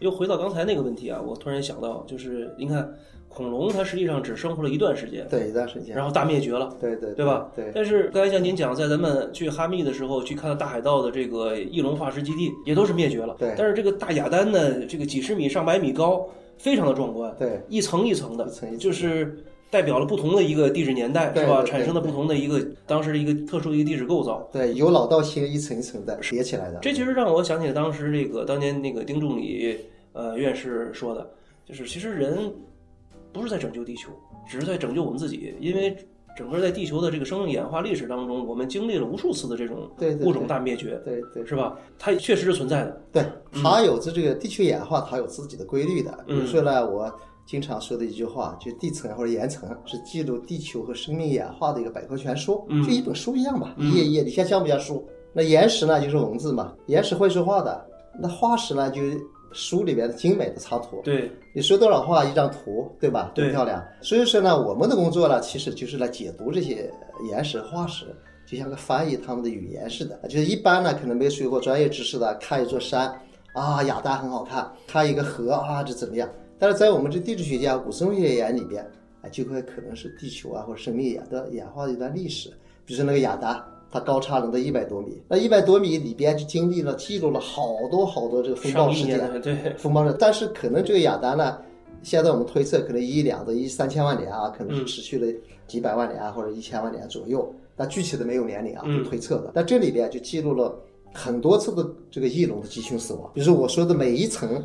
又回到刚才那个问题啊，我突然想到，就是您看，恐龙它实际上只生活了一段时间，对，一段时间，然后大灭绝了。对对对吧？对，但是刚才像您讲，在咱们去哈密的时候，去看大海盗的这个翼龙化石基地，也都是灭绝了。对但是这个大雅丹呢，这个几十米、上百米高，非常的壮观。对一层一层的，一层一层就是代表了不同的一个地质年代，是吧？产生的不同的一个当时的一个特殊的一个地质构造。对，由老到新，一层一层的叠起来的。这其实让我想起了当时这个当年那个丁仲礼呃院士说的，就是其实人不是在拯救地球，只是在拯救我们自己，因为整个在地球的这个生命演化历史当中，我们经历了无数次的这种物种大灭绝，对对是吧？它确实是存在的。对，它有着这个地球演化，它有自己的规律的。比如嗯说呢，我经常说的一句话，就地层或者岩层是记录地球和生命演化的一个百科全书，嗯就一本书一样嘛，嗯一页一页，你像像不像书？那岩石呢就是文字嘛，岩石会说话的，那化石呢就是书里面的精美的插图。对，你说多少话一张图，对吧？多对漂亮。所以说呢，我们的工作呢，其实就是来解读这些岩石、化石，就像个翻译他们的语言似的。就是一般呢，可能没学过专业知识的，看一座山啊，雅丹很好看；看一个河啊，这怎么样？但是在我们这地质学家、古生物学家眼里边，啊，就会可能是地球啊或者生命演的演化的一段历史。比如说那个雅丹，它高差能到一百多米，那一百多米里边就经历了、记录了好多好多这个风暴事件。对，风暴热，但是可能这个雅丹呢，现在我们推测可能一两到一三千万年啊，可能是嗯持续了几百万年啊，或者一千万年左右。但具体的没有年龄啊，嗯是推测的。但这里边就记录了很多次的这个翼龙的集群死亡，比如说我说的每一层。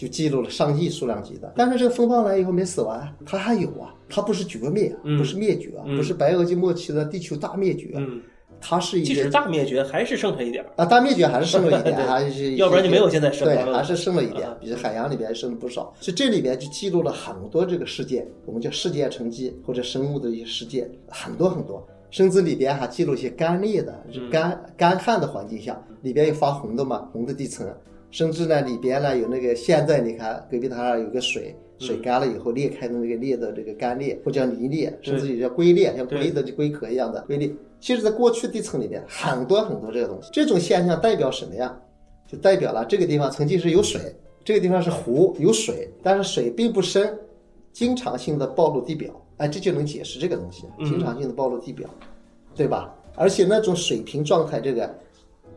就记录了上亿数量级的，但是这个风暴来以后没死完，它还有啊，它不是绝灭，嗯不是灭绝不是白垩纪末期的地球大灭绝，嗯，它是一个即使大灭绝，还是剩下一点儿。啊，大灭绝还是剩了一点，还是要不然就没有现在剩对，了还是剩了一点比如海洋里边剩了不少。所以这里边就记录了很多这个事件，我们叫事件沉积或者生物的一些事件，很多很多。甚至里边还记录一些干裂的、嗯干干旱的环境下，里边有发红的嘛，红的地层。甚至呢，里边呢有那个现在你看戈壁滩上有个水，水嗯干了以后裂开的那个裂的这个干裂，或者叫泥裂，甚至有叫龟裂，像龟的龟壳一样的龟裂。其实，在过去地层里面很多很多这个东西，这种现象代表什么呀？就代表了这个地方曾经是有水，这个地方是湖有水，但是水并不深，经常性的暴露地表，哎，这就能解释这个东西，经常性的暴露地表，对吧？而且那种水平状态，这个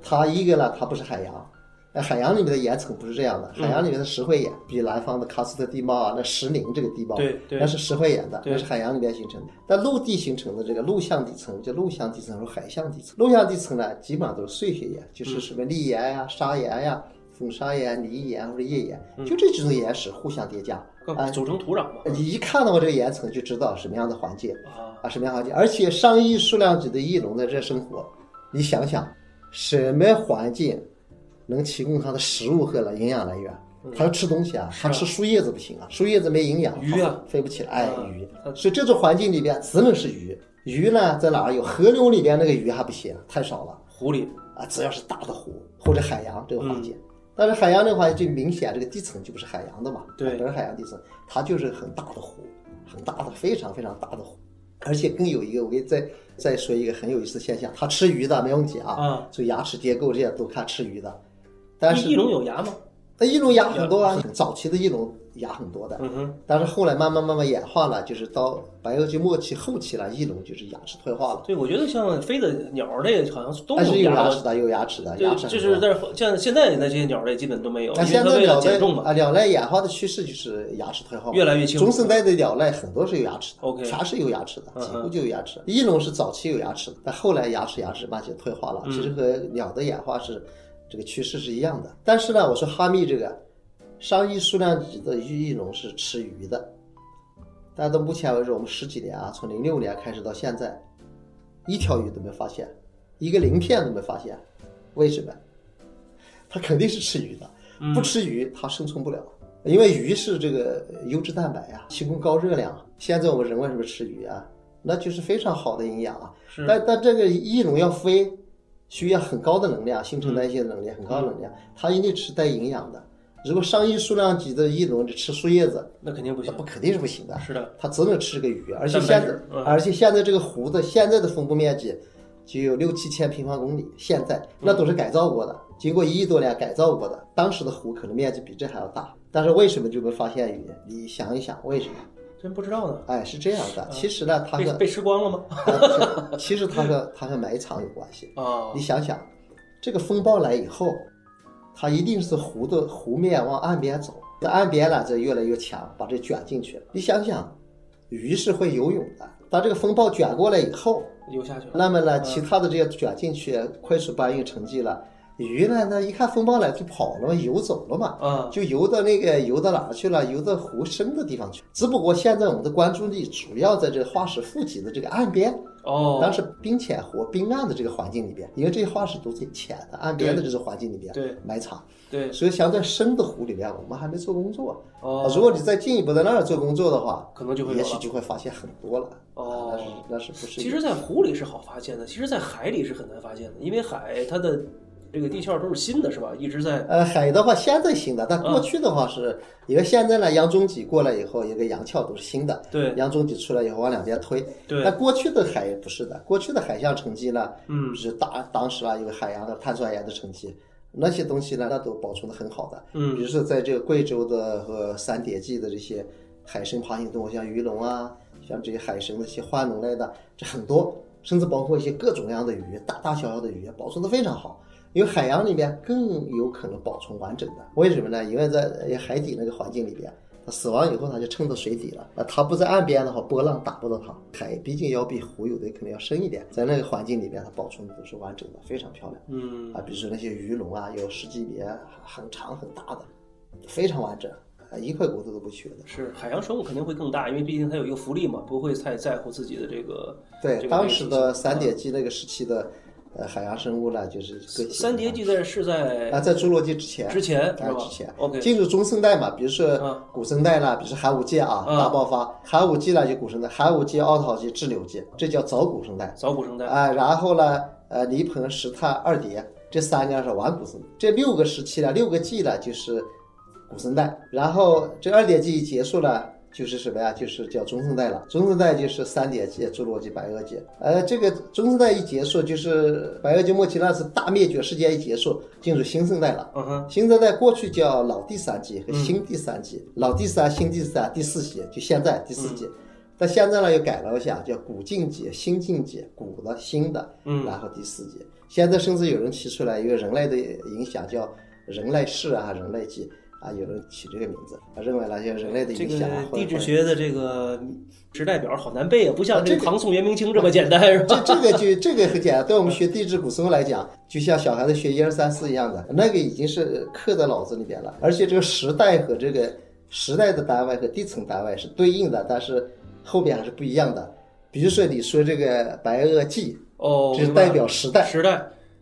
它一个呢，它不是海洋。哎，海洋里面的岩层不是这样的，海洋里面的石灰岩，比南方的喀斯特地貌啊，那石林这个地貌，对对那是石灰岩的，那是海洋里面形成的。但陆地形成的这个陆相底层叫陆相底层和海相底层，陆相底层呢，基本上都是碎屑岩，就是什么砾岩呀、砂岩呀、风砂岩、泥岩或者页岩，就这几种岩石互相叠加。啊组成土壤嘛。你一看到我这个岩层，就知道什么样的环境啊，啊，什么样的环境。而且上亿数量级的翼龙在这生活，你想想，什么环境能提供它的食物和来营养来源？它要吃东西啊，它吃树叶子不行啊，树叶子没营养，鱼啊飞不起来。哎，啊鱼，所以这种环境里边只能是鱼。鱼呢，在哪儿有？河流里边那个鱼还不行，太少了。湖里，啊，只要是大的湖或者海洋这个环境，但是海洋这个环境就明显这个地层就不是海洋的嘛，对啊不是海洋地层，它就是很大的湖，很大的非常非常大的湖，而且更有一个，我给你再再说一个很有意思的现象，它吃鱼的没问题啊，啊所以牙齿结构这些都看吃鱼的，但是翼龙有牙吗？那翼龙牙很多啊，早期的翼龙牙很多的，嗯哼，但是后来慢慢慢慢演化了，就是到白垩纪末期后期了，翼龙就是牙齿退化了。对，我觉得像飞的鸟儿类好像都但是有牙牙齿的，有牙齿的，对牙就是多但是像现在那这些鸟类基本都没有，现在鸟类。啊，鸟类演化的趋势就是牙齿退化嘛，越来越轻中生代的鸟类很多是有牙齿的 OK 全是有牙齿的，嗯几乎就有牙齿。翼龙是早期有牙齿的，但后来牙齿牙齿慢慢退化了，嗯其实和鸟的演化是这个趋势是一样的。但是呢，我说哈密这个上亿数量级的翼龙是吃鱼的，但到目前为止，我们十几年啊，从零六年开始到现在，一条鱼都没发现，一个鳞片都没发现，为什么？它肯定是吃鱼的，不吃鱼它生存不了。因为鱼是这个优质蛋白啊，提供高热量。现在我们人为什么吃鱼啊？那就是非常好的营养啊。但但这个翼龙要飞，需要很高的能量，新陈代谢的能力很高的能量，它一定吃带营养的。如果上亿数量级的翼龙只吃树叶子，那肯定不行。那不肯定是不行的。是的，它只能吃个鱼，而且现在，嗯而且现在这个湖的现在的分布面积就有六七千平方公里，现在那都是改造过的，经过一亿多年改造过的。当时的湖可能面积比这还要大，但是为什么就没发现鱼？你想一想，为什么？真不知道呢。哎，是这样的。其实呢，它和被被吃光了吗？呃其实它和它和埋藏有关系。啊你，想想，这个风暴来以后，它一定是湖的湖面往岸边走，这岸边呢这越来越强，把这卷进去了。你想想，鱼是会游泳的，当这个风暴卷过来以后，游下去了。那么呢，其他的这些卷进去，快速搬运沉积了。鱼呢，那一看风暴来就跑了嘛，游走了嘛，嗯，就游到那个游到哪儿去了？游到湖深的地方去。只不过现在我们的关注力主要在这化石富集的这个岸边，哦，当时冰浅湖、冰岸的这个环境里边，因为这些化石都在浅的岸边的这种环境里边对埋藏，对，所以相对深的湖里边，我们还没做工作。哦啊，如果你再进一步在那儿做工作的话，可能就会也许就会发现很多了。哦那是那是不是？其实，在湖里是好发现的，其实，在海里是很难发现的，因为海它的这个地壳都是新的，是吧？一直在呃，海的话现在新的，但嗯过去的话是，因为现在呢，洋中脊过来以后，一个洋壳都是新的，对洋中脊出来以后往两边推。对那过去的海不是的，过去的海象沉积呢，嗯是大当时啊有海洋的碳酸盐的沉积，那些东西呢，那都保存的很好的。嗯比如说在这个贵州的和三叠纪的这些海生爬行动物，像鱼龙啊，像这些海生的一些化脓类的，这很多，甚至包括一些各种各样的鱼，大大小小的鱼，保存的非常好。因为海洋里面更有可能保存完整的，为什么呢？因为在呃海底那个环境里边，它死亡以后它就沉到水底了。那它不在岸边的话，波浪打不到它。海毕竟要比湖有的可能要深一点，在那个环境里边，它保存的都是完整的，非常漂亮。嗯啊，比如说那些鱼龙啊，有十几米很长很大的，非常完整，啊，一块骨头都不缺的。是海洋生物肯定会更大，因为毕竟它有一个浮力嘛，不会太在乎自己的这个对，这个当时的三点叠纪那个时期的，呃，海洋生物呢，就是各三叠纪在是在啊，在侏罗纪之前，之前啊之前？OK，进入中生代嘛，比如说嗯古生代啦，比如说寒武纪啊，嗯大爆发，寒武纪呢就古生代，寒武纪、奥陶纪、志留纪，这叫早古生代。早古生代，啊，然后呢，呃，泥盆、石炭、二叠，这三个是晚古生代，这六个时期呢，六个纪呢就是古生代，然后这二叠纪一结束了。就是什么呀？就是叫中生代了。中生代就是三叠纪、侏罗纪、白垩纪。呃，这个中生代一结束，就是白垩纪末期那是大灭绝事件一结束，进入新生代了。嗯哼，新生代过去叫老第三纪和新第三纪，老第三、新第三、第四纪，就现在第四纪。但现在呢又改了一下，叫古晋纪、新晋纪，古的、新的，嗯然后第四纪。现在甚至有人提出来一个人类的影响，叫人类世啊、人类纪啊，有人起这个名字，他认为那些人类的影响啊，或者地质学的这个时代表好难背啊，不像啊这个唐宋元明清这么简单，是吧？这这个就这个很简单，对我们学地质古生物来讲，就像小孩子学一二三四一样的，那个已经是刻在脑子里边了。而且这个时代和这个时代的单位和地层单位是对应的，但是后边还是不一样的。比如说你说这个白垩纪，哦，是代表时代；时代，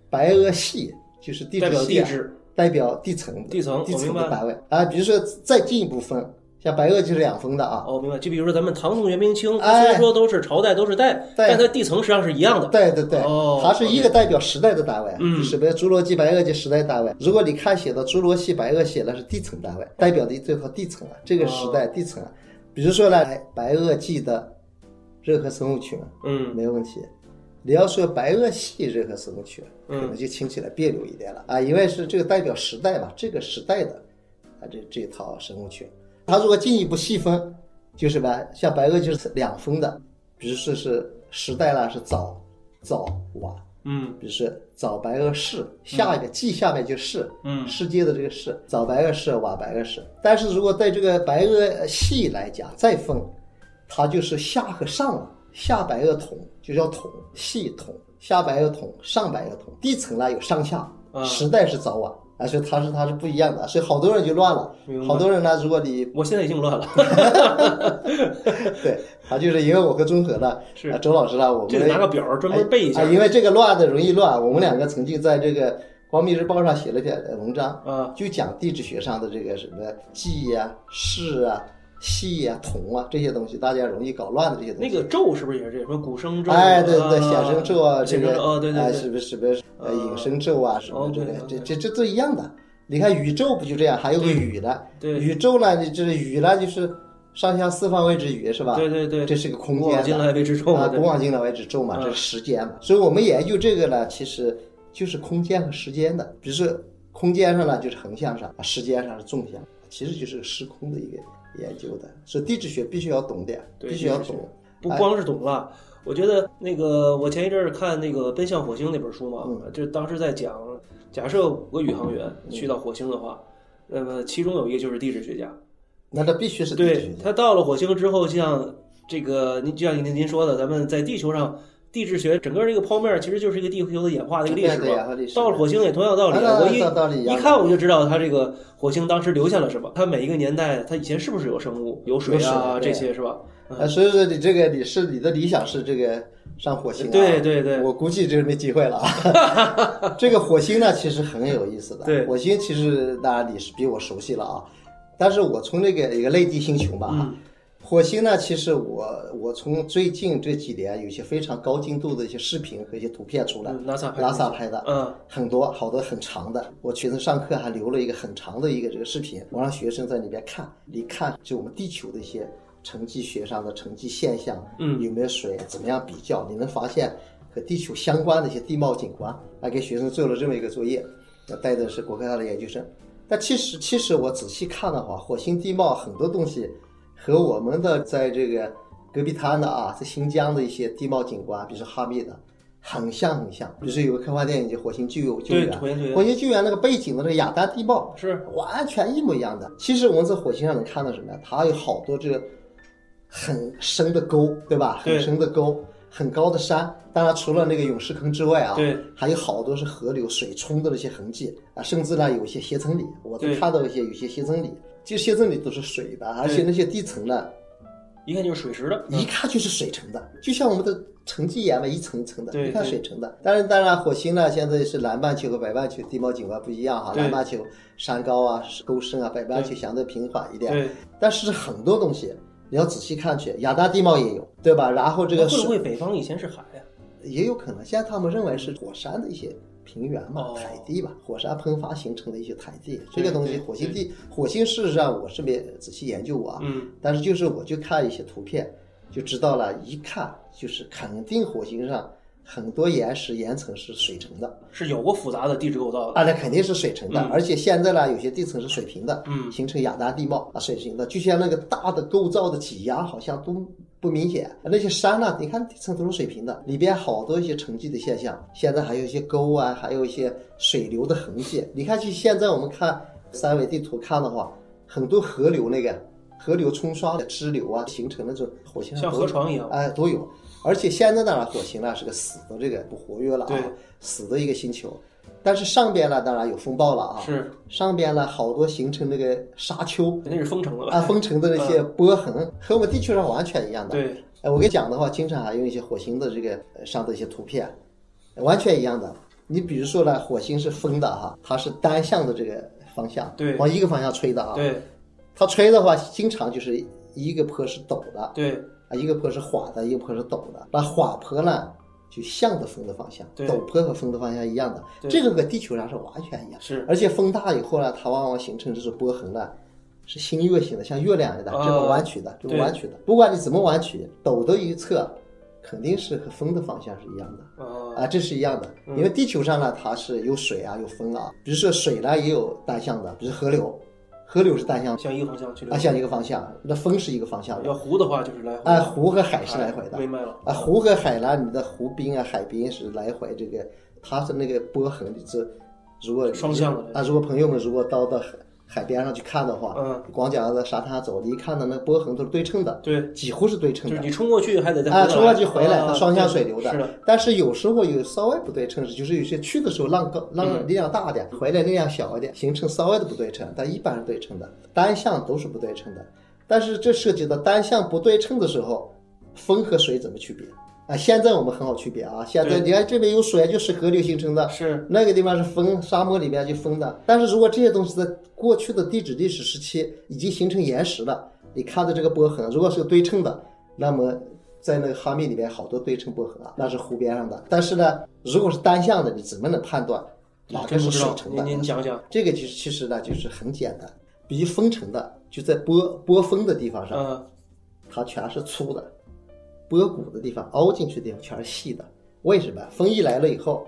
白垩系就是地代表质系啊，地质，代表地层的地层地层的单位啊。比如说再进一步分，像白垩纪是两分的啊，哦，明白。就比如说咱们唐宋元明清，哎虽然说都是朝代都是代，对但它地层实际上是一样的。对对对，哦它是一个代表时代的单位，嗯就是比如侏罗纪、白垩纪时代单位。如果你看写的侏罗纪、白垩写的是地层单位，代表的这套地层啊，这个时代地层啊。比如说呢，白垩纪的任何生物群嗯没有问题。你要说白垩系任何生物群，可嗯能就听起来别扭一点了。啊，因为是这个代表时代嘛，这个时代的啊这这套生物群。它如果进一步细分，就是吧，像白垩就是两分的，比如说是时代啦，是早、早、晚，嗯。比如说早白垩世，下一个纪下面就是世，嗯。世界的这个世，早白垩世、晚白垩世。但是如果在这个白垩系来讲，再分，它就是下和上了，下白垩统就叫统，系统，下白垩统，上白垩统，地层呢有上下，啊时代是早晚。啊，所以它是它是不一样的，所以好多人就乱了好多人呢，如果你我现在已经乱了。对，他就是因为我和钟和呢，是啊周老师呢，我们这个拿个表儿专门背一下啊，因为这个乱的容易乱。我们两个曾经在这个光明日报》上写了篇文章，啊，就讲地质学上的这个什么计呀、势啊、系呀、同啊这些东西，大家容易搞乱的这些东西。那个咒是不是也是这什么古生咒？哎，对对显生咒啊，这个哎，对，是不是什么呃呃隐生咒啊，什么哦这个对这对这这都一样的。你看宇宙不就这样？还有个宇呢，对宇宙呢，你这宇呢就是上下四方位之宇是吧？对对对，这是个空古往间的今来为之咒啊，古往今来为止咒嘛，嗯这是时间嘛。所以我们研究这个呢，其实就是空间和时间的。比如说空间上呢就是横向上，啊时间上是纵向，其实就是个时空的一个研究的。是地质学必须要懂点，对必须要懂。不光是懂了。我觉得那个，我前一阵儿看那个《奔向火星》那本书嘛，嗯就当时在讲，假设五个宇航员去到火星的话，那么其中有一个就是地质学家，那他必须是地质学家。对他到了火星之后，像这个您就像您您说的，咱们在地球上地质学整个这个剖面其实就是一个地球的演化的一个历史嘛。到了火星也同样道理，啊我一一看我就知道它这个火星当时留下了什么，它每一个年代它以前是不是有生物、有水啊这些是吧？啊，所以说你这个你是你的理想是这个上火星啊？对对对我估计这是没机会了啊。这个火星呢，其实很有意思的。对火星其实当然你是比我熟悉了啊，但是我从这个一个类地星球吧火星呢，其实我我从最近这几年有一些非常高精度的一些视频和一些图片出来，嗯，NASA 拍的拉萨拍的，嗯，很多好多很长的，我学生上课还留了一个很长的一个这个视频，我让学生在里边看，你看就我们地球的一些沉积学上的沉积现象，嗯有没有水，怎么样比较，你能发现和地球相关的一些地貌景观，还给学生做了这么一个作业，我带的是国科大的研究生。但其实其实我仔细看的话，火星地貌很多东西和我们的在这个戈壁滩的啊，在新疆的一些地貌景观，比如说哈密的，很像很像。比如说有个科幻电影叫《火星救救对，援》，火星救援火星救援那个背景的那个亚丹地貌是完全一模一样的。其实我们在火星上能看到什么呀？它有好多这个很深的沟，对吧？很深的沟，很高的山。当然，除了那个陨石坑之外啊，对，还有好多是河流水冲的那些痕迹啊，甚至呢有一些斜层里，我都看到一些有些斜层里，就现在里都是水的，而且那些地层呢，一看就是水石的，一看就是水成的，就像我们的沉积岩嘛，一层一层的，一看水成的。当然，当然，火星呢，现在是南半球和北半球地貌景观不一样哈，南半球山高啊、沟深啊，北半球相对平缓一点。对，但是很多东西你要仔细看去，亚大地貌也有，对吧？然后这个水会不会北方以前是海呀？也有可能，现在他们认为是火山的一些平原嘛，哦台地吧，火山喷发形成的一些台地。这个东西，火星地，火星事实上我是没仔细研究过啊，嗯，但是就是我就看一些图片，就知道了，一看就是肯定火星上很多岩石岩层是水成的，是有过复杂的地质构造的。啊，那肯定是水成的，嗯而且现在呢，有些地层是水平的，嗯形成亚大地貌啊，水平的，就像那个大的构造的挤压好像都不明显，那些山呢，你看地层都是水平的，里边好多一些沉积的现象，现在还有一些沟啊，还有一些水流的痕迹，你看，就现在我们看三维地图看的话，很多河流那个河流冲刷的支流啊，形成那种火星上像河床一样哎，都有。而且现在当然火星呢是个死的这个不活跃了啊对，死的一个星球，但是上边呢当然有风暴了啊，是，上边呢好多形成那个沙丘那是封城了吧？啊，封城的那些波痕和我们地球上完全一样的。对，哎，我跟你讲的话，经常还用一些火星的这个呃上的一些图片，完全一样的。你比如说呢，火星是风的哈，它是单向的这个方向，对往一个方向吹的啊。对它吹的话，经常就是一个坡是陡的，对啊，一个坡是缓的，一个坡是陡的。那缓坡呢，就向着风的方向；陡坡和风的方向一样的。这个和地球上是完全一样。是，而且风大以后呢，它往往形成这种波痕呢，是新月形的，像月亮一样，啊这么弯曲的，这么弯曲的。不管你怎么弯曲，陡的一侧肯定是和风的方向是一样的。啊啊，这是一样的，嗯因为地球上呢，它是有水啊，有风啊。比如说水呢，也有单向的，比如河流，河流是单向的向一个方向去流啊，。向一个方向，那风是一个方向的。要湖的话就是来回。啊，湖和海是来回的。明白了。啊，湖和海呢，你的湖滨啊、海滨是来回这个，它是那个波痕，就是如果双向的啊，如果朋友们如果到到海海边上去看的话，嗯，光脚在沙滩走，你一看到那波痕都是对称的，对，几乎是对称的。就是你冲过去还得再啊，冲过去回来，双向水流的。是的，但是有时候有稍微不对称，就是有些去的时候浪高浪力量大点，回来力量小一点，形成稍微的不对称，但一般是对称的，单向都是不对称的。但是这涉及到单向不对称的时候，风和水怎么区别？啊，现在我们很好区别啊，现在你看这边有水，就是河流形成的，是那个地方是风，沙漠里面就风的。但是如果这些东西在过去的地质历史时期已经形成岩石了，你看到这个波痕，如果是个对称的，那么在那个哈密里面好多对称波痕啊，那是湖边上的。但是呢，如果是单向的，你怎么能判断哪个是水成的？您您讲讲，这个其实其实呢就是很简单，比如风城的，就在波波峰的地方上，嗯它全是粗的，波谷的地方凹进去的地方全是细的。为什么？风一来了以后，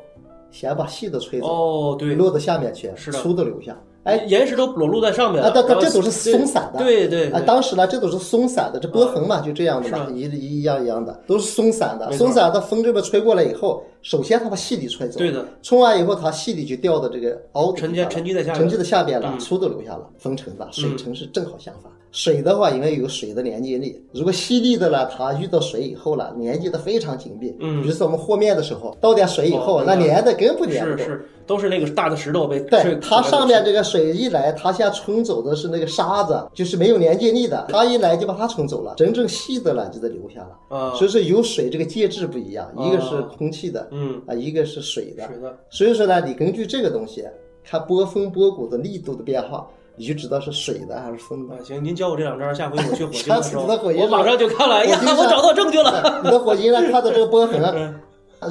先把细的吹走，哦对，落到下面去，是的。粗的留下。哎，岩石都裸露在上面了，啊，这然后这都是松散的，啊，对对啊当时呢，这都是松散的，这波痕嘛，就这样的嘛，一一一样一样的，都是松散的，松散的风这边吹过来以后，首先它把细粒吹走，对的，冲完以后，它细粒就掉到这个凹沉积沉积在下沉积在下边了，嗯。粗的留下了，风沉的，水沉是正好相反。水的话，因为有水的连接力，如果细粒的呢，它遇到水以后呢，连接的非常紧密。嗯。比如说我们和面的时候，倒点水以后，哦那连的根本连不动。是是都是那个大的石头被对，它上面这个水一来，它先冲走的是那个沙子，就是没有连接力的，它一来就把它冲走了，真正细的呢就得留下了。啊。所以说有水这个介质不一样，一个是哦空气的，嗯。啊，一个是水的。水的。所以说呢，你根据这个东西看波峰波谷的力度的变化，你就知道是水的还是风的。啊行，您教我这两招，下回我去火星的时候，我马上就看了，哎呀，我找到证据了，你的火星上看到这个波 痕，嗯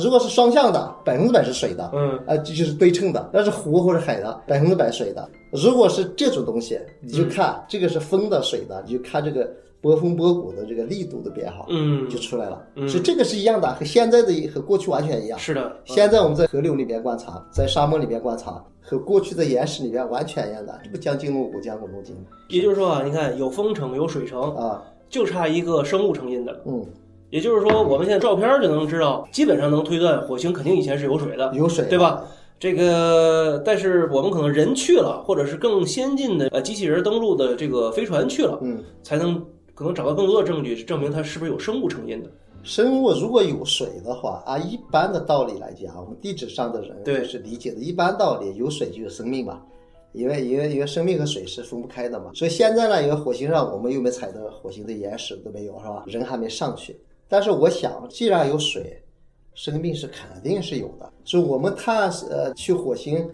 如果是双向的，百分之百是水的，嗯啊，这就是对称的，那是湖或者海的，百分之百水的。如果是这种东西，你就看这个是风的、水的，你就看这个波峰波谷的这个力度的变化，嗯就出来了。嗯所以这个是一样的，和现在的和过去完全一样。是的，现在我们在河流里边观察，在沙漠里边观察，和过去的岩石里边完全一样的，这不将进入古，将古入今也就是说啊，你看有风城有水城，啊，就差一个生物成因的了。嗯，也就是说，我们现在照片就能知道，基本上能推断火星肯定以前是有水的，有水，对？吧？这个，但是我们可能人去了，或者是更先进的呃机器人登陆的这个飞船去了，嗯，才能可能找到更多的证据，是证明它是不是有生物成因的。生物如果有水的话，按一般的道理来讲，我们地质上的人对是理解的。一般道理，有水就有生命嘛，因为因为因为生命和水是分不开的嘛。所以现在呢，因为火星上我们又没采到火星的岩石都没有，是吧？人还没上去。但是我想，既然有水，生命是肯定是有的。所以我们探索呃去火星，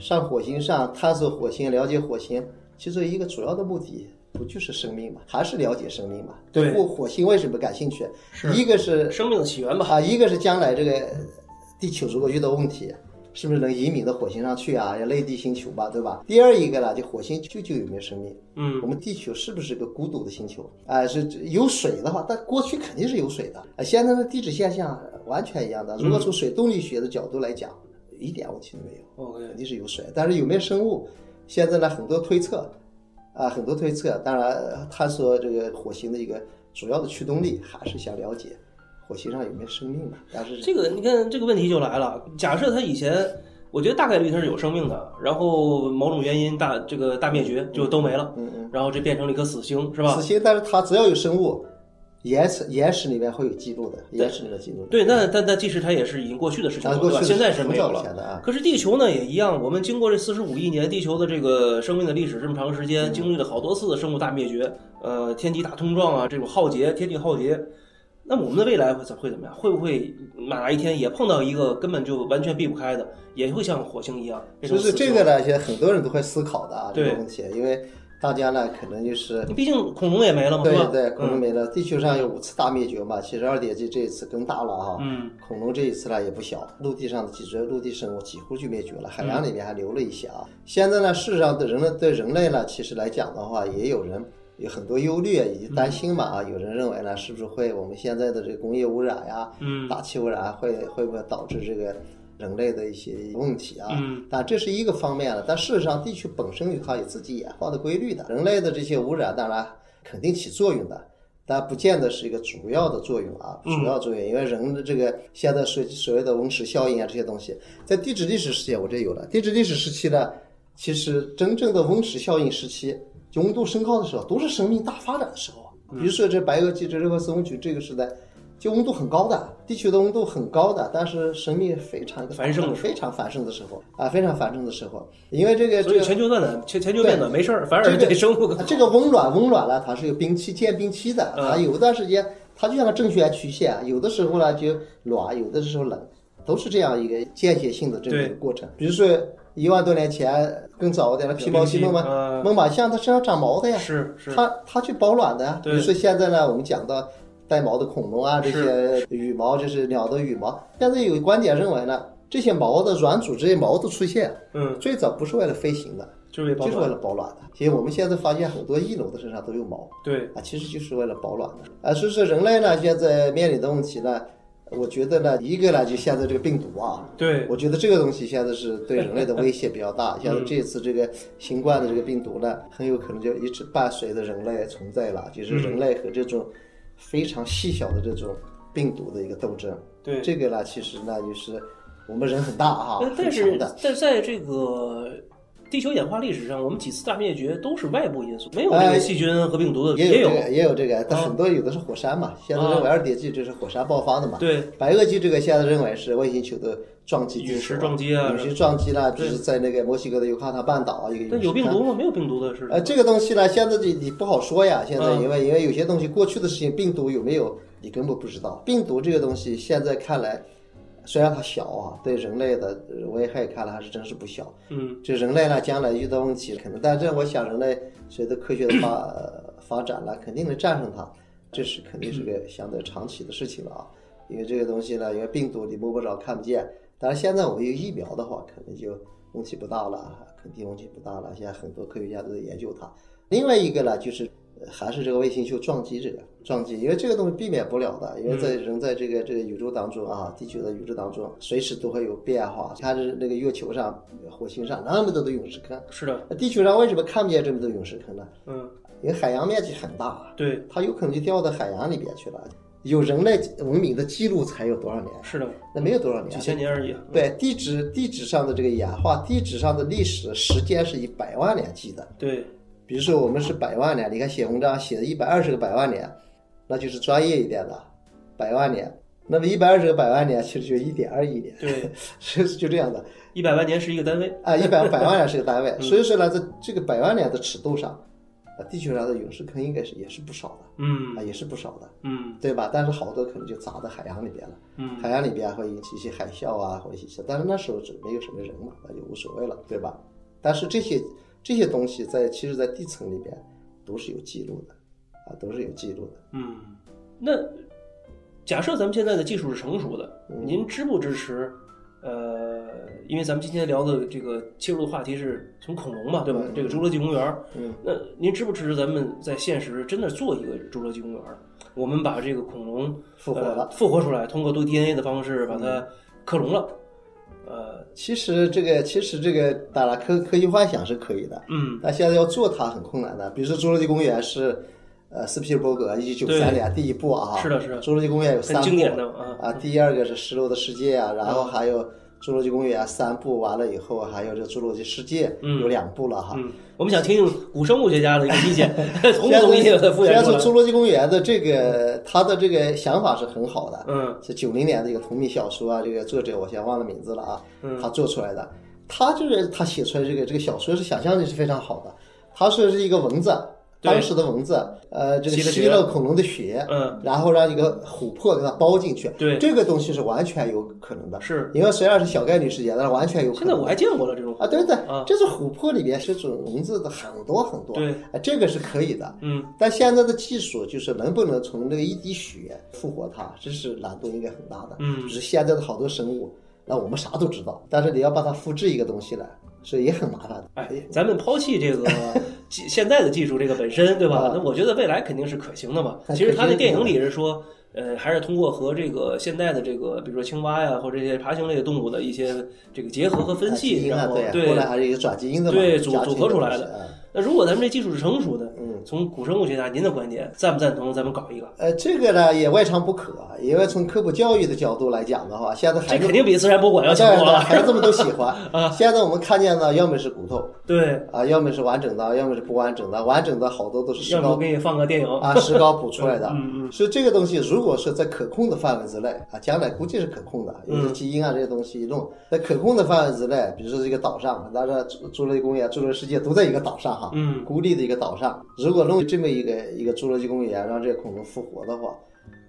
上火星上探索火星，了解火星，其实一个主要的目的。不就是生命嘛？还是了解生命嘛？对火火星为什么感兴趣？是一个是生命的起源吧。啊，一个是将来这个地球如果遇到问题，是不是能移民到火星上去啊？要类地星球吧，对吧？第二一个呢，就火星究竟有没有生命？嗯我们地球是不是个孤独的星球？啊、是有水的话，但过去肯定是有水的。啊，现在的地质现象完全一样的。如果从水动力学的角度来讲，一点问题都没有。，OK，肯定是有水，但是有没有生物，现在呢很多推测，啊很多推测，当然呃探索这个火星的一个主要的驱动力还是想了解火星上有没有生命嘛，但是这个你看这个问题就来了。假设它以前，我觉得大概率它是有生命的，然后某种原因大这个大灭绝就都没了，嗯嗯，然后这变成了一颗死星，是吧死？星，但是它只要有生物，岩石岩石里面会有记录的，岩石里面记录的，对，那但但即使它也是已经过去的事情了，对吧？现在是没有了。可是地球呢也一样，我们经过这四十五亿年，地球的这个生命的历史这么长时间，经历了好多次的生物大灭绝，呃，天体大冲撞啊，这种浩劫，天地浩劫。那么我们的未来会怎会怎么样？会不会哪一天也碰到一个根本就完全避不开的，也会像火星一样？变就是成死星这个呢，现在很多人都会思考的啊这个问题，因为大家呢可能就是你毕竟恐龙也没了嘛？对对，恐龙嗯没了。地球上有五次大灭绝嘛，其实二点纪这一次更大了哈。嗯恐龙这一次呢也不小，陆地上的几只陆地生物几乎就灭绝了，海洋里面还留了一些啊。现在呢，事实上对人类对人类呢，其实来讲的话，也有人有很多忧虑以及担心嘛啊。有人认为呢，是不是会我们现在的这个工业污染呀、嗯大气污染会会不会导致这个人类的一些问题啊？嗯但这是一个方面了，但事实上，地球本身有它有自己演化的规律的。人类的这些污染当然肯定起作用的，但不见得是一个主要的作用啊，主要作用，因为人的这个现在所所谓的温室效应啊这些东西，在地质历史时期我这有了。地质历史时期呢，其实真正的温室效应时期，就温度升高的时候，都是生命大发展的时候。比如说这白垩纪、这热河斯温区这个时代。就温度很高的，地球的温度很高的，但是生命非常繁盛非常繁盛的时候啊，非常繁盛的时候，因为这个所以这个全球暖暖，全全球变暖没事儿，反而这个对生物这个温暖温暖了，它是有冰期见冰期的，嗯。它有一段时间它就像个正弦曲线，有的时候呢就暖，有的时候冷，都是这样一个间歇性的这么一个过程。比如说一万多年前更早一点的皮毛犀猛犸，呃猛犸象它身上长毛的呀，是是，它它去保暖的呀。比如说现在呢，我们讲到带毛的恐龙啊，这些羽毛就是鸟的羽毛。现在有观点认为呢，这些毛的软组织、毛的出现，嗯，最早不是为了飞行的，就是为保就是为，了保暖的。其实我们现在发现很多翼龙的身上都有毛对，啊，其实就是为了保暖的。啊，所以说人类呢，现在面临的问题呢，我觉得呢，一个呢就现在这个病毒啊，对，我觉得这个东西现在是对人类的威胁比较大。像这次这个新冠的这个病毒呢，很有可能就一直伴随着人类存在了，就是人类和这种非常细小的这种病毒的一个斗争。对这个呢，其实呢就是我们人很大哈，但是在这个地球演化历史上，我们几次大灭绝都是外部因素，没有这哎个细菌和病毒的，也有有这个，也有这个，但啊很多有的是火山嘛，现在认为二叠纪就是火山爆发的嘛。对白垩纪这个现在认为是外星球的撞击陨石撞击啊陨石撞击啦，就是在那个墨西哥的尤卡坦半岛啊，一个但陨石坑有病毒吗？没有病毒的是呃，这个东西呢，现在你你不好说呀。现在嗯因为因为有些东西过去的事情，病毒有没有你根本不知道。病毒这个东西现在看来，虽然它小啊，对人类的呃危害看来还是真是不小。嗯，这人类呢，将来遇到问题可能，但这我想人类随着科学的发呃发展了，肯定能战胜它，这是肯定是个相对长期的事情了啊。因为这个东西呢，因为病毒你摸不着看不见，但是现在我们有疫苗的话，可能就问题不大了，肯定问题不大了。现在很多科学家都在研究它。另外一个呢，就是呃还是这个卫星球撞击这个撞击，因为这个东西避免不了的，因为在人在这个这个宇宙当中啊，地球的宇宙当中，随时都会有变化。它是那个月球上、火星上那么多的陨石坑，是的，地球上为什么看不见这么多陨石坑呢？嗯，因为海洋面积很大，对，它有可能就掉到海洋里边去了。有人类文明的记录才有多少年？是的，那没有多少年几。千年而已。对地质地质上的这个演化，地质上的历史时间是以百万年计的。对，比如说我们是百万年，你看写文章写的一百二十个百万年，那就是专业一点的百万年。那么一百二十个百万年其实就一点二亿年，对，是就这样的一百万年是一个单位。啊，一百百万年是一个单位。所以说呢，在这个百万年的尺度上，啊，地球上的陨石坑应该是也是不少的嗯啊，也是不少的，嗯对吧？但是好多可能就砸在海洋里边了。嗯，海洋里边会引起一些海啸啊，或者一些，但是那时候只没有什么人嘛，那就无所谓了，对吧？但是这些这些东西在其实，在地层里边都是有记录的，啊，都是有记录的。嗯，那假设咱们现在的技术是成熟的，您支不支持？呃，因为咱们今天聊的这个切入的话题是从恐龙嘛，对吧？这个侏罗纪公园，嗯，那您支不支持咱们在现实真的做一个侏罗纪公园？我们把这个恐龙复活了呃复活出来，通过读 DNA 的方式把它克隆了。呃，其实这个其实这个当然科科技幻想是可以的，嗯，但现在要做它很困难的。比如说侏罗纪公园是，呃，斯皮尔伯格一九九三年第一部啊，是的是的侏罗纪公园有三部，经典的啊。啊，第二个是《失落的世界》啊，然后还有《侏罗纪公园》三部，完了以后还有这《侏罗纪世界》嗯有两部了哈。嗯，我们想听听古生物学家的一个意见，同不现在同意把它复原出来虽然说？侏罗纪公园的这个他的这个想法是很好的，嗯是九零年的一个同名小说啊，这个作者我先忘了名字了啊，嗯他做出来的，他就是他写出来这个这个小说是想象力是非常好的，他说是一个蚊子，对当时的蚊子，呃，这个吸了恐龙的血，嗯，然后让一个琥珀给它包进去，对。这个东西是完全有可能的，是。因为虽然是小概率事件，但是完全有可能。现在我还见过了这种。啊，对对啊，这是琥珀里面是种蚊子的很多很多，对。啊，这个是可以的。嗯。但现在的技术就是能不能从这个一滴血复活它，这是难度应该很大的。嗯。只是现在的好多生物，那我们啥都知道，但是你要把它复制一个东西来，是也很麻烦的。哎，咱们抛弃这个 技现在的技术这个本身，对吧啊？那我觉得未来肯定是可行的嘛。其实他的电影里是说，呃，还是通过和这个现代的这个，比如说青蛙呀，或者这些爬行类的动物的一些这个结合和分析，啊，然后对，后来还是一个转基因的，对组组合出来的那如果咱们这技术是成熟的，嗯，从古生物学家您的观点，赞不赞同咱们搞一个？呃，这个呢也未尝不可，因为从科普教育的角度来讲的话，现在孩子肯定比自然博物馆要强多了。孩子们都喜欢 现在我们看见的，要么是骨头对，啊，要么是完整的，要么是不完整的。完整的好多都是石膏要不我给你放个电影啊，石膏补出来的。嗯嗯所以这个东西如果是在可控的范围之内啊，将来估计是可控的，嗯有些基因啊这些东西一弄，在可控的范围之内，比如说这个岛上，当然侏侏罗纪公园、侏罗纪世界都在一个岛上哈，嗯孤立的一个岛上，如果弄这么一个一个侏罗纪公园，让这个恐龙复活的话，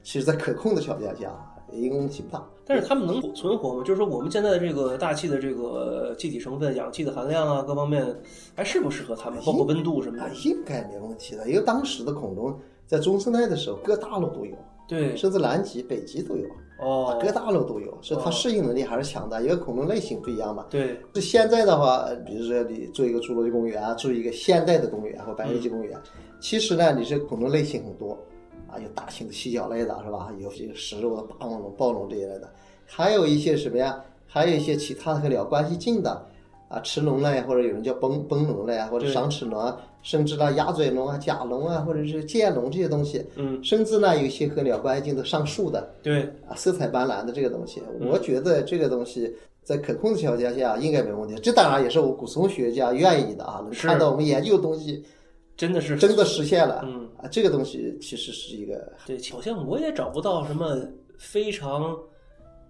其实在可控的条件下，应该问题不大。但是它们能存活吗？就是说，我们现在的这个大气的这个气体成分、氧气的含量啊，各方面还适不适合它们？包括温度什么啊的。，应该没问题的，因为当时的恐龙在中生代的时候，各大陆都有，对，甚至南极、北极都有，哦，各大陆都有，所以它哦适应能力还是强的，因为恐龙类型不一样嘛。对，就现在的话，比如说你做一个侏罗纪公园啊，做一个现代的公园或白垩纪公园，其实呢，你这恐龙类型很多啊，有大型的蜥脚类的是吧？有这个食肉的霸王龙、暴龙这一类的，还有一些什么呀？还有一些其他的和鸟关系近的啊，驰龙类或者有人叫崩崩龙类啊，或者对赏齿龙啊，甚至呢鸭嘴龙啊、甲龙啊，或者是剑龙这些东西，嗯，甚至呢有一些和鸟关系近的上树的，对，啊，色彩斑斓的这个东西，嗯我觉得这个东西在可控的条件下应该没问题。这当然也是我古松学家愿意的啊，能看到我们研究的东西真的是真的实现了。嗯啊，这个东西其实是一个对，好像我也找不到什么非常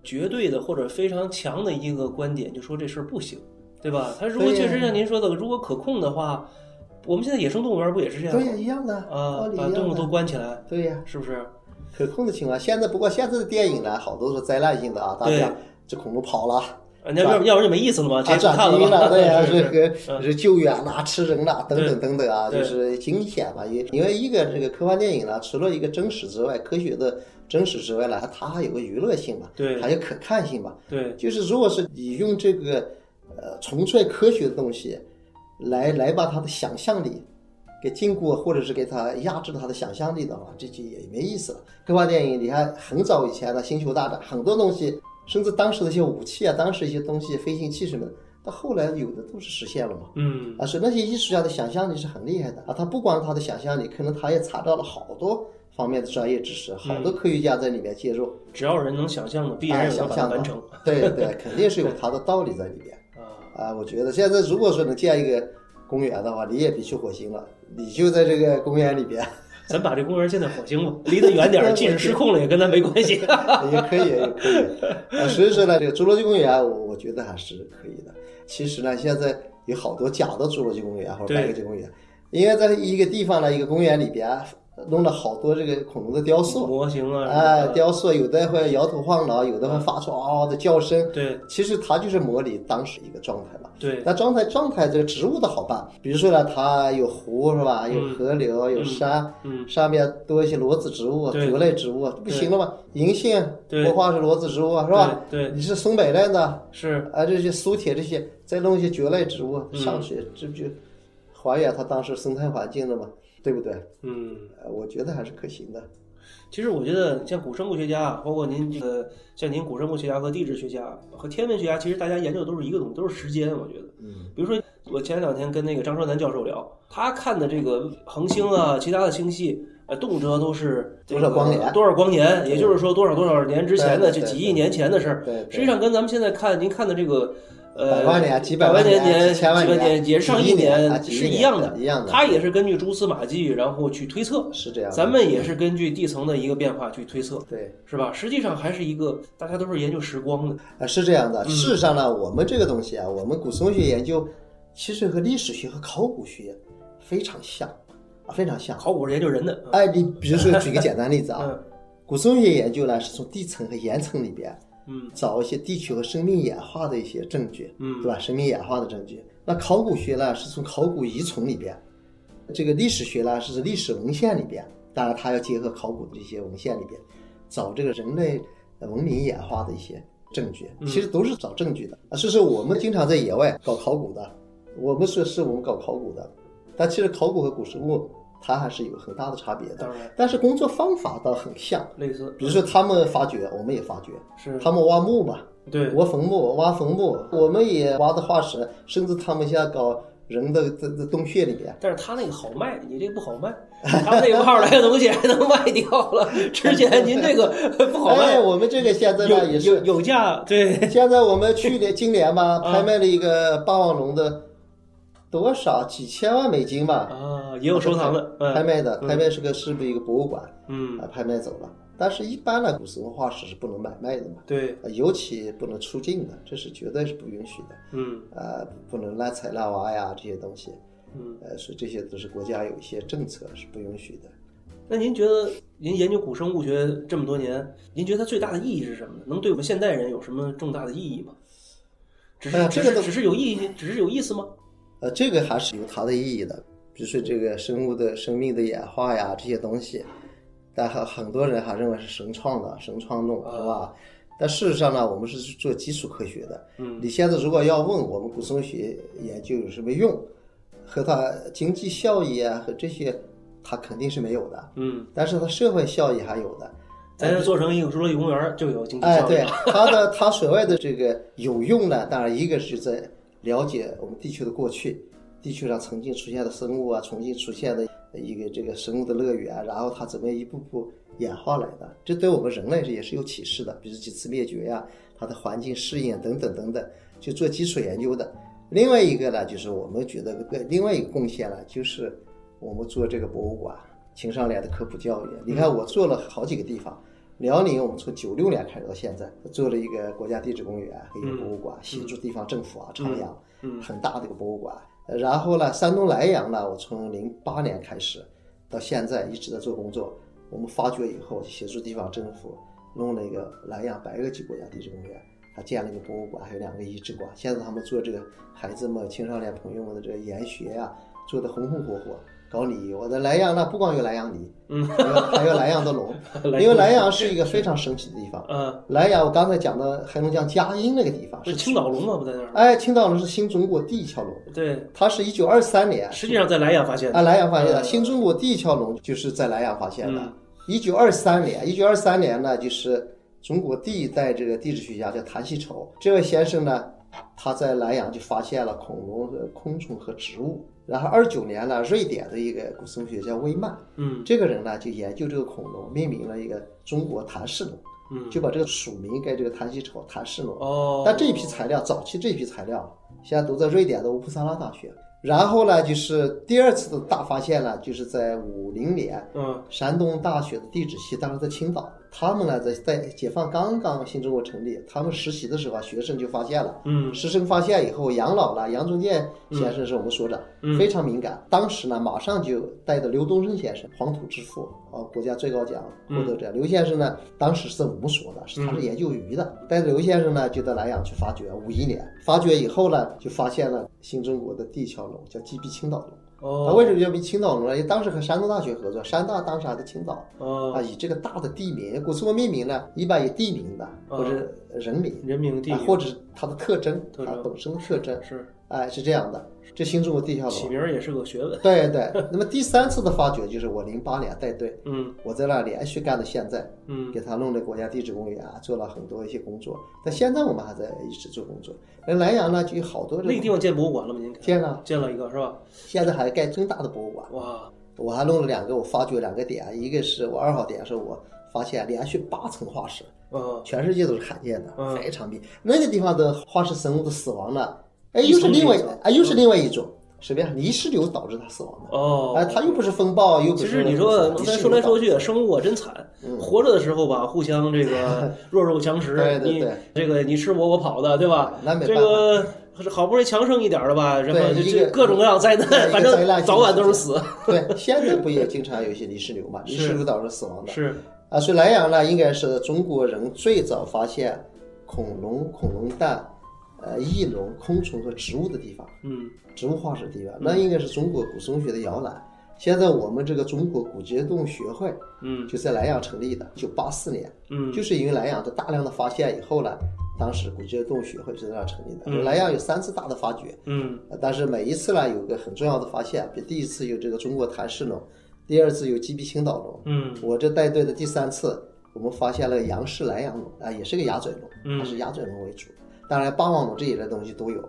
绝对的或者非常强的一个观点，就说这事儿不行，对吧？他如果确实像您说的，如果可控的话，我们现在野生动物园不也是这样吗？对呀一样的啊把动物都。关起来，对呀，是不是？可控的情况。现在不过现在的电影呢，好多是灾难性的啊，大家这恐龙跑了。啊，那要不要不然就没意思了嘛，直啊，接看了转基因了，对呀，是这是个是救援啦、吃人啦等等等等啊，就是惊险嘛。因因为一个这个科幻电影呢，除了一个真实之外，科学的真实之外呢，它还有个娱乐性嘛，对还有可看性嘛。对就是如果是你用这个呃纯粹科学的东西来来把他的想象力给禁锢，或者是给他压制他的想象力的话，这就也没意思了。科幻电影，你看很早以前的《星球大战》，很多东西，甚至当时的一些武器啊，当时一些东西，飞行器什么的，到后来有的都是实现了嘛。嗯，啊，所以那些艺术家的想象力是很厉害的啊，他不光他的想象力，可能他也查到了好多方面的专业知识，好多科学家在里面介入。只要人能想象的，必哎然想象的完成对对，肯定是有他的道理在里边啊。啊。我觉得现在如果说能建一个公园的话，你也别去火星了，你就在这个公园里边 咱把这公园建在火星吧，离得远点儿，即使失控了也跟咱没关系。也可以，也可以。啊，所以说呢，这个侏罗纪公园，我我觉得还是可以的。其实呢，现在有好多假的侏罗纪公园或者白垩纪公园，因为在一个地方呢，一个公园里边弄了好多这个恐龙的雕塑。模型啊，哎，雕塑有的会摇头晃脑，有的会发出嗷嗷的叫声。对其实它就是模拟当时一个状态嘛。对那状态状态这个植物的好办，比如说呢，它有湖是吧？有河流，有山，嗯上面多一些裸子植物、对蕨类植物，不行了吗？银杏、对活化是裸子植物是吧？你是松柏类的是，啊，这些苏铁这些，再弄一些蕨类植物嗯上去，这不就还原它当时生态环境了吗？对不对？嗯。呃我觉得还是可行的。其实我觉得，像古生物学家，包括您这个，像您古生物学家和地质学家和天文学家，其实大家研究的都是一个东西，都是时间。我觉得，嗯，比如说我前两天跟那个张双南教授聊，他看的这个恒星啊，其他的星系，呃，动辄都是多少光年多少光年，也就是说多少多少年之前的，就几亿年前的事儿。对，对实际上跟咱们现在看您看的这个。呃，百万年几百百万年千万年也上亿年啊亿年是一样的，一样的他也是根据蛛丝马迹，然后去推测。是这样。咱们也是根据地层的一个变化去推测，对。是吧？实际上还是一个大家都是研究时光的，啊，是这样的。嗯事实上呢，我们这个东西啊，我们古生物学研究其实和历史学和考古学非常像啊，非常像。考古是研究人的。哎，你比如说举个简单例子啊，古生物学研究呢是从地层和岩层里边嗯找一些地球和生命演化的一些证据，嗯对吧？生命演化的证据。那考古学呢是从考古遗存里边，这个历史学呢是历史文献里边，当然它要结合考古的这些文献里边，找这个人类文明演化的一些证据，嗯其实都是找证据的。啊，所以说我们经常在野外搞考古的，我们说是我们搞考古的，但其实考古和古生物它还是有很大的差别的。当。然。但是工作方法倒很像，类似，比如说他们发掘，我们也发掘，是。他们挖墓嘛，对。挖坟墓、挖坟墓，我们也挖的化石，甚至他们现在搞人的这这洞穴里面，但是他那个好卖，你这个不好卖，他那块儿来的东西还能卖掉了，之前您这个 不好哎，卖，我们这个现在有呢也是，有有价，对，现在我们去年今年吧，啊。拍卖了一个霸王龙的多少几千万美金吧，啊，也有收藏的，嗯拍卖的，嗯拍卖是个是不是一个博物馆嗯啊，拍卖走了。但是，一般呢，古生物化石是不能买卖的嘛，对，啊尤其不能出境的，这是绝对是不允许的。嗯呃，不能滥采滥挖呀，这些东西，嗯呃，所以这些都是国家有一些政策是不允许的。那您觉得您研究古生物学这么多年，您觉得它最大的意义是什么呢？能对我们现代人有什么重大的意义吗？只是、这个只是有意义，只是有意思吗？呃，这个还是有它的意义的。比如说这个生物的生命的演化呀，这些东西，但很很多人还认为是神创的、神创论，是吧？但事实上呢，我们是做基础科学的。嗯你现在如果要问我们古生物学研究有什么用，和它经济效益啊和这些，它肯定是没有的。嗯，但是它社会效益还有的。咱这做成一个侏罗纪公园就有经济效益对。它的它所谓的这个有用呢，当然一个是在了解我们地球的过去，地球上曾经出现的生物啊，曾经出现的一个这个生物的乐园，然后它怎么一步步演化来的，这对我们人类也是有启示的。比如几次灭绝呀、它的环境适应等等等等，就做基础研究的。另外一个呢，就是我们觉得个另外一个贡献呢，就是我们做这个博物馆，青少年的科普教育。你看，我做了好几个地方。辽宁，我们从九六年开始到现在，做了一个国家地质公园和一个博物馆，协助地方政府啊徜徉，嗯很大的一个博物馆。呃然后呢，山东莱阳呢，我从零八年开始到现在一直在做工作。我们发掘以后，协助地方政府弄了一个莱阳白垩纪国家地质公园，还建了一个博物馆，还有两个遗址馆。现在他们做这个孩子们、青少年朋友们的这个研学呀、做的红红火火。搞鲤鱼，我在莱阳呢，不光有莱阳鲤，嗯，还有 莱阳的龙，因为莱阳是一个非常神奇的地方。嗯，莱阳，我刚才讲的黑龙江佳音那个地方是青岛龙吗？不在那儿？哎，青岛龙是新中国第一条龙，对，它是一九二三年实际上在莱阳发现的。啊莱阳发现的。嗯新中国第一条龙就是在莱阳发现的嗯。一九二三年，一九二三年呢，就是中国第一代这个地质学家叫谭锡畴，这位先生呢，他在莱阳就发现了恐龙和昆虫和植物。然后二九年呢，瑞典的一个古生物学家威曼，嗯。这个人呢就研究这个恐龙，命名了一个中国谭氏龙，嗯，就把这个属名给这个谭锡畴谭氏龙。哦，但这一批材料，早期这一批材料，现在都在瑞典的乌普萨拉大学。然后呢，就是第二次的大发现呢，就是在五零年，嗯。山东大学的地质系，当时在青岛，他们呢在在解放刚刚新中国成立，他们实习的时候啊，学生就发现了。嗯师生发现以后，杨老呢，杨中建先生是我们所长，嗯非常敏感。当时呢，马上就带着刘东升先生，黄土之父啊，国家最高奖获得者。刘先生呢，当时是我们所的，是他是研究鱼的。带着刘先生呢，就到莱阳去发掘。五一年发掘以后呢，就发现了新中国的第一条龙，叫鸡壁青岛龙。它哦为什么叫比青岛龙呢？因为当时和山东大学合作，山大当时还在青岛。啊，哦，以这个大的地名，古生物命名呢，一般以地名的或者人名，人名地名啊或者它的特征，特征它本身的特征，是哎，是这样的。这新中国第一条龙，起名儿也是个学问。对对。那么第三次的发掘就是我零八年带队，嗯我在那连续干到现在，嗯给他弄的国家地质公园啊，做了很多一些工作。但现在我们还在一直做工作。那莱阳呢，就有好多那个地方建博物馆了吗？您看建了，建了一个是吧？现在还盖更大的博物馆。哇，我还弄了两个，我发掘两个点，一个是我二号点是我发现连续八层化石，嗯全世界都是罕见的，嗯非常密。那个地方的化石生物的死亡呢，哎，又是另外哎，又是另外一种什么呀？泥石流导致它死亡的。哦，哎，它又不是风暴，又不是其实你说泥咱说来说去，生物啊真惨。活着的时候吧，互相这个 弱肉强食，你对对对这个你吃我我跑的，对吧？这那没办法个好不容易强盛一点儿的吧，然后就各种各样灾难，反正早晚都是死。对，现在不也经常有一些泥石流嘛？泥石流导致死亡的。是，啊，所以莱阳呢，应该是中国人最早发现恐龙、恐龙蛋、呃翼龙、昆虫和植物的地方。嗯。植物化石地方，那应该是中国古生物学的摇篮。现在我们这个中国古籍动物学会嗯。就在莱阳成立的，一九八四年，嗯。就是因为莱阳的大量的发现以后呢，当时古籍动物学会就在那成立的。莱阳有三次大的发掘，嗯。呃但是每一次呢有个很重要的发现，比第一次有这个中国谭氏龙，第二次有鸡壁青岛龙，嗯。我这带队的第三次，我们发现了杨氏莱阳龙啊，也是个鸭嘴龙，嗯。它是鸭嘴龙为主，当然霸王龙这一类东西都有，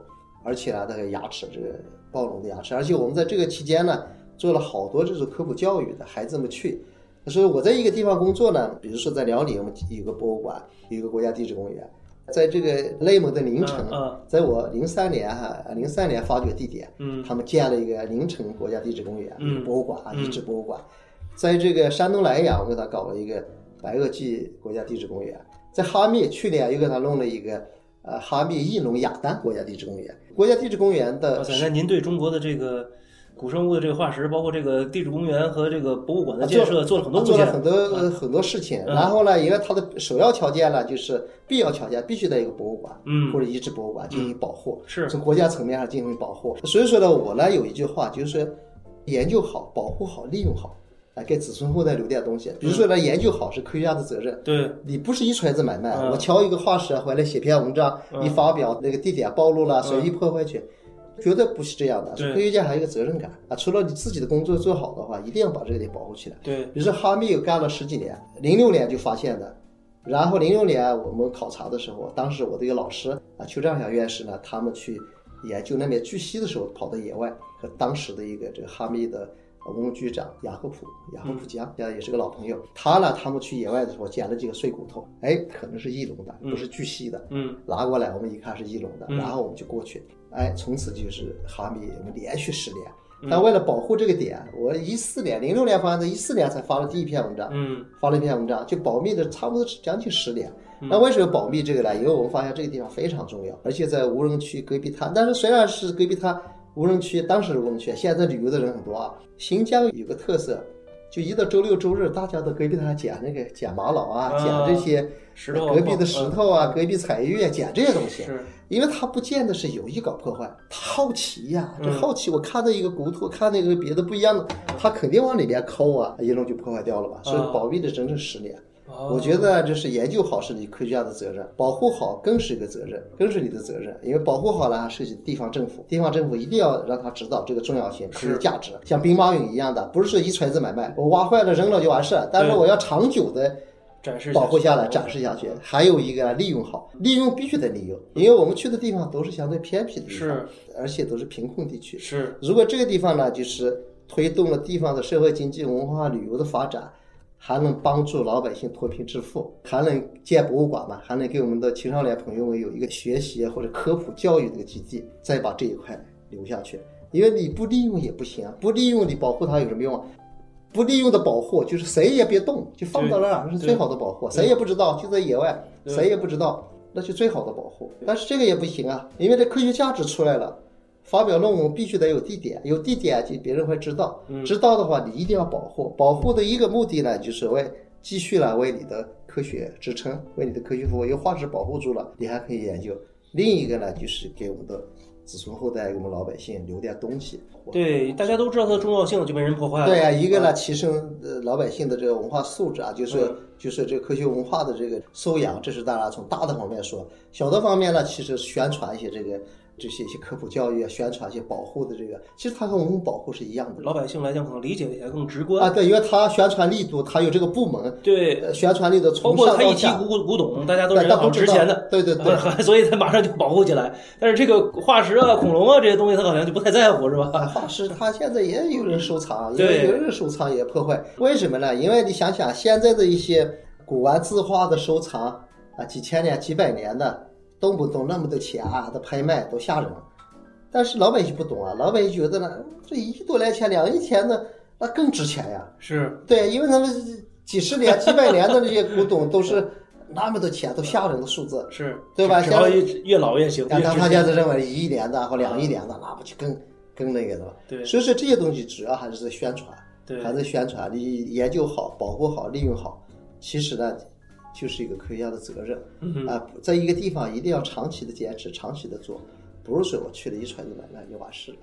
而且呢，这个牙齿，这个暴龙的牙齿，而且我们在这个期间呢，做了好多这种科普教育的孩子们去。所以我在一个地方工作呢，比如说在辽宁，我们有个博物馆，有一个国家地质公园，在这个内蒙的凌城，在我零三年哈，零三年发掘地点，嗯他们建了一个凌城国家地质公园，嗯博物馆啊，遗址博物馆。在这个山东莱阳，我给他搞了一个白垩纪国家地质公园。在哈密，去年又给他弄了一个呃哈密翼龙亚丹国家地质公园。国家地质公园的哇塞，那您对中国的这个古生物的这个化石，包括这个地质公园和这个博物馆的建设，做了很多。做了很多、呃很多事情。然后呢，因为它的首要条件呢，就是必要条件必须得有一个博物馆，嗯或者遗址博物馆进行保护，是从国家层面上进行保护。所以说呢，我呢有一句话就是，研究好、保护好、利用好，来给子孙后代留点东西。比如说来，研究好是科学家的责任。对，你不是一锤子买卖，嗯我敲一个化石回来写篇文章，一发表那个地点暴露了，随意破坏去，绝对不是这样的。对科学家还有一个责任感啊，除了你自己的工作做好的话，一定要把这个给保护起来。对，比如说哈密干了十几年，零六年就发现的，然后零六年我们考察的时候，当时我的一个老师啊，邱占祥院士呢，他们去研究那边巨蜥的时候，跑到野外和当时的一个这个哈密的呃文物局长雅各普雅各普江，也是个老朋友，他呢，他们去野外的时候捡了几个碎骨头，哎，可能是翼龙的，不是巨蜥的，嗯拿过来，我们一看是翼龙的，嗯然后我们就过去，哎，从此就是哈密，我们连续十年。嗯但为了保护这个点，我一四年、零六年发的，一四年才发了第一篇文章，嗯发了一篇文章，就保密的差不多将近十年。那为什么保密这个呢？因为我们发现这个地方非常重要，而且在无人区戈壁滩。但是虽然是戈壁滩无人区，当时是无人区，现在旅游的人很多啊。新疆有个特色，就一到周六周日，大家到隔壁滩捡那个捡玛瑙啊，啊捡这些石头隔壁的石头啊，隔壁彩玉啊，捡这些东西。是，因为他不见得是有意搞破坏，他好奇呀、这嗯好奇，我看到一个骨头，看那个别的不一样的，他肯定往里面抠啊，一弄就破坏掉了吧。所以啊保密了整整十年。哦我觉得这是研究好是你科学家的责任，保护好更是一个责任，更是你的责任。因为保护好了，涉及地方政府，地方政府一定要让他知道这个重要性、科学价值。像兵马俑一样的，不是说一锤子买卖，我挖坏了扔了就完事儿，但是我要长久的展示保护下来、展示下去。还有一个利用好，利用必须得利用，因为我们去的地方都是相对偏僻的地方，是而且都是贫困地区。是如果这个地方呢，就是推动了地方的社会经济、文化旅游的发展，还能帮助老百姓脱贫致富，还能建博物馆嘛，还能给我们的青少年朋友们有一个学习或者科普教育的一个基地，再把这一块留下去。因为你不利用也不行啊，不利用你保护它有什么用啊？不利用的保护就是谁也别动，就放到那儿是最好的保护，谁也不知道，就在野外，谁也不知道，那是最好的保护。但是这个也不行啊，因为这科学价值出来了。发表论文必须得有地点，有地点就别人会知道，知道的话你一定要保护。保护的一个目的呢，就是为继续来为你的科学支撑，为你的科学服务。因为化石保护住了，你还可以研究。另一个呢，就是给我们的子孙后代、给我们老百姓留点东西。对，大家都知道它的重要性，就没人破坏了。对呀、一个呢，提升呃老百姓的这个文化素质啊，就是、嗯就是这个科学文化的这个修养，这是大家从大的方面说。小的方面呢，其实宣传一些这个这些一些科普教育啊，宣传一些保护的这个，其实它和文物保护是一样的。老百姓来讲可能理解起来更直观啊，对，因为它宣传力度，它有这个部门，对，呃宣传力度包从括他一提上到下，古古董，大家都对觉得好大家都知道值钱的，对对 对所以他马上就保护起来。但是这个化石啊、恐龙啊这些东西，他好像就不太在乎，是吧？啊，化石它现在也有人收藏，也对有人收藏也破坏，为什么呢？因为你想想现在的一些古玩字画的收藏啊，几千年、几百年的，动不动那么多钱啊，的拍卖都吓人。但是老百姓不懂啊，老百姓觉得呢，这一亿多来钱、两亿钱的那更值钱呀。是，对，因为他们几十年、几百年的这些古董都是那么多钱，都吓人的数字。是，对吧只要像越越老越行，但他现在认为一亿年的或两亿年的，那不就更更那个的了？对所以说这些东西主要还是在宣传，对还是宣传，你研究好、保护好、利用好，其实呢，就是一个科学家的责任嗯啊、在一个地方一定要长期的坚持、长期的做，不是说我去了一传就买卖就完事了，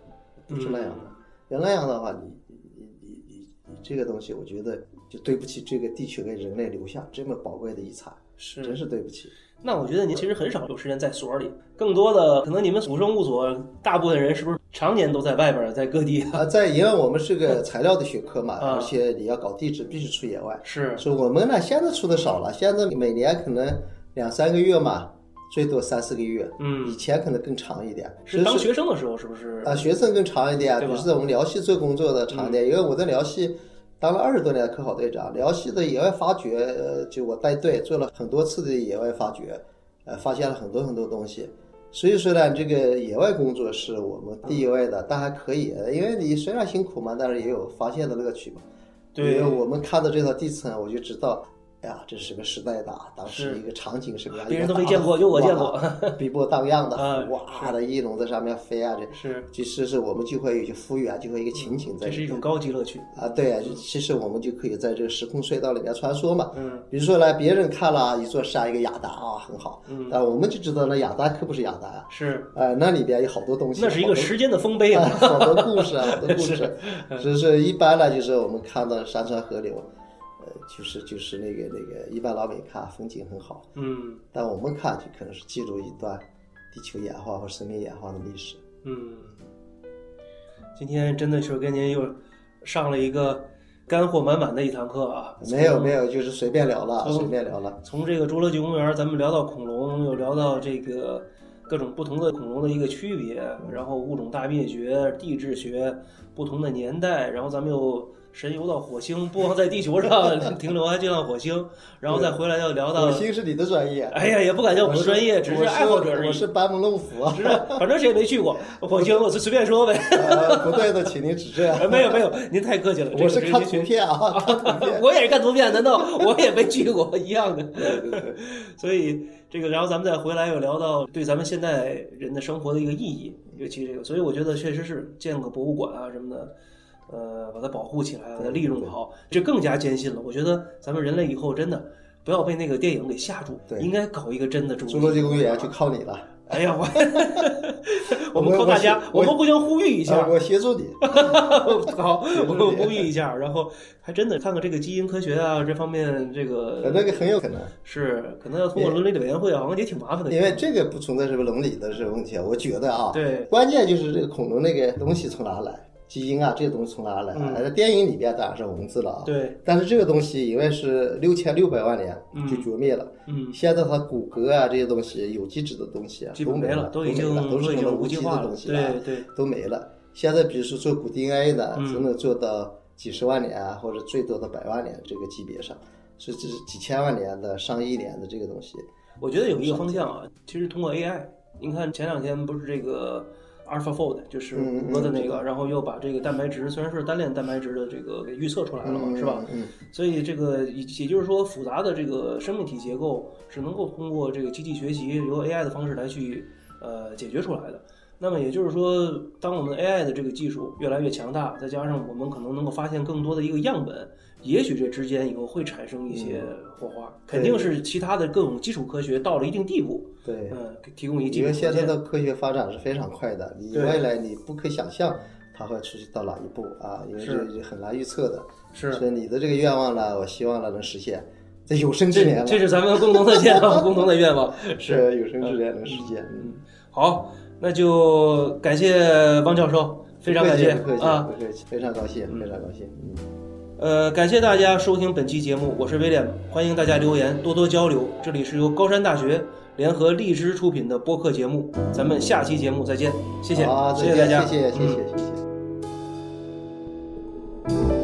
不是那样的。要那样的话，你你你你你你这个东西，我觉得就对不起这个地球给人类留下这么宝贵的遗产，是真是对不起。那我觉得您其实很少有时间在所里，更多的可能你们古生物所大部分人是不是常年都在外边，在各地啊？啊，在因为我们是个 材料的学科嘛，啊而且你要搞地质，必须出野外。是所以我们呢，现在出的少了，现在每年可能两三个月嘛，最多三四个月。嗯以前可能更长一点。是当学生的时候是不是？啊，学生更长一点，对吧嗯比如说在我们辽西做工作的长一点，因为我在辽西当了二十多年的科考队长，辽西的野外发掘，呃，就我带队做了很多次的野外发掘，呃，发现了很多很多东西。所以说呢，这个野外工作是我们第一位的，但还可以，因为你虽然辛苦嘛，但是也有发现的乐趣嘛。对因为我们看到这套地层，我就知道哎呀，这是个时代的啊，当时是一个场景是个样，别人都没见过就我见过哇，碧波荡漾的，啊哇的翼龙在上面飞啊，这是，其实是我们就会有些复原，就会有一个情景在这是一种高级乐趣。啊，对啊，其实我们就可以在这个时空隧道里面穿梭嘛。嗯，比如说呢，别人看了一座山，一个雅达啊，很好，嗯但我们就知道那雅达可不是雅达啊，是，呃，那里边有好多东西，那是一个时间的丰碑啊，啊。好多故事啊，好多故事。只是一般呢，就是我们看到山川河流，呃，就是就是那个那个，一般老美看风景很好，嗯但我们看就可能是记录一段地球演化和生命演化的历史。嗯，今天真的是跟您又上了一个干货满满的一堂课啊。没有没有，就是随便聊了，随便聊了。从这个侏罗纪公园，咱们聊到恐龙，又聊到这个各种不同的恐龙的一个区别，然后物种大灭绝、地质学、不同的年代，然后咱们又神游到火星，不光在地球上 停留，还进了火星，然后再回来又聊到火，星是你的专业，哎呀，也不敢叫我我的专业，只是爱好者而已。我是班门弄斧是反正谁也没去过火星，我就随便说呗。呃，不对的，请您指正。没有没有，您太客气了。我是看图片啊，看图片。我也是看图片，难道我也没去过一样的？对对对，所以这个，然后咱们再回来又聊到对咱们现代人的生活的一个意义，尤其这个，所以我觉得确实是建个博物馆啊什么的，呃，把它保护起来，把它利用好，这更加坚信了。我觉得咱们人类以后真的不要被那个电影给吓住，对应该搞一个真的侏侏罗纪公园就靠你了。哎呀，我 我们靠大家，我我们互相呼吁一下啊，我协助你。好，我们呼吁一下，然后还真的看看这个基因科学啊这方面，这个呃那个很有可能，是可能要通过伦理委员会啊，好像也挺麻烦的。因为这个不存在什么伦理的这个问题啊。我觉得啊，对，关键就是这个恐龙那个东西从哪来，基因啊这些东西从哪来？嗯。呃电影里边当然是文字了啊，对，但是这个东西因为是六千六百万年就绝灭了，嗯，现在它骨骼啊这些东西，有机质的东西啊基本没都了，都已经没了都是已经什么无机的无机化了。东。西啊对。对，都没了。现在比如说做古 DNA 的，嗯。只能做到几十万年啊，或者最多的百万年这个级别上，所以这是几千万年的、上亿年的这个东西。我觉得有一个方向啊，其实通过 AI，您看前两天不是这个 AlphaFold，就是嗯谷歌的那个，嗯然后又把这个蛋白质虽然是单链蛋白质的这个给预测出来了嘛，嗯是吧？？嗯，所以这个也也就是说，复杂的这个生命体结构是能够通过这个机器学习，由 AI 的方式来去呃解决出来的。那么也就是说，当我们 AI 的这个技术越来越强大，再加上我们可能能够发现更多的一个样本，也许这之间以后会产生一些火花，肯定是其他的各种基础科学到了一定地步，对。嗯，给提供一基因为现在。的科学发展是非常快的，你未来你不可想象它会出去到哪一步啊，因为是这很难预测的。是所以你的这个愿望呢，我希望呢能实现，在有生之年了，这是咱们共同的愿望，共同的愿望。是有生之年能实现。嗯，好，那就感谢汪教授，非常感谢不客气，啊。不客气，非常高兴，非常高兴。嗯。呃，感谢大家收听本期节目，我是威廉，欢迎大家留言，多多交流。这里是由高山大学联合荔枝出品的播客节目，咱们下期节目再见，谢谢，谢谢大家，谢谢，谢嗯谢，谢谢。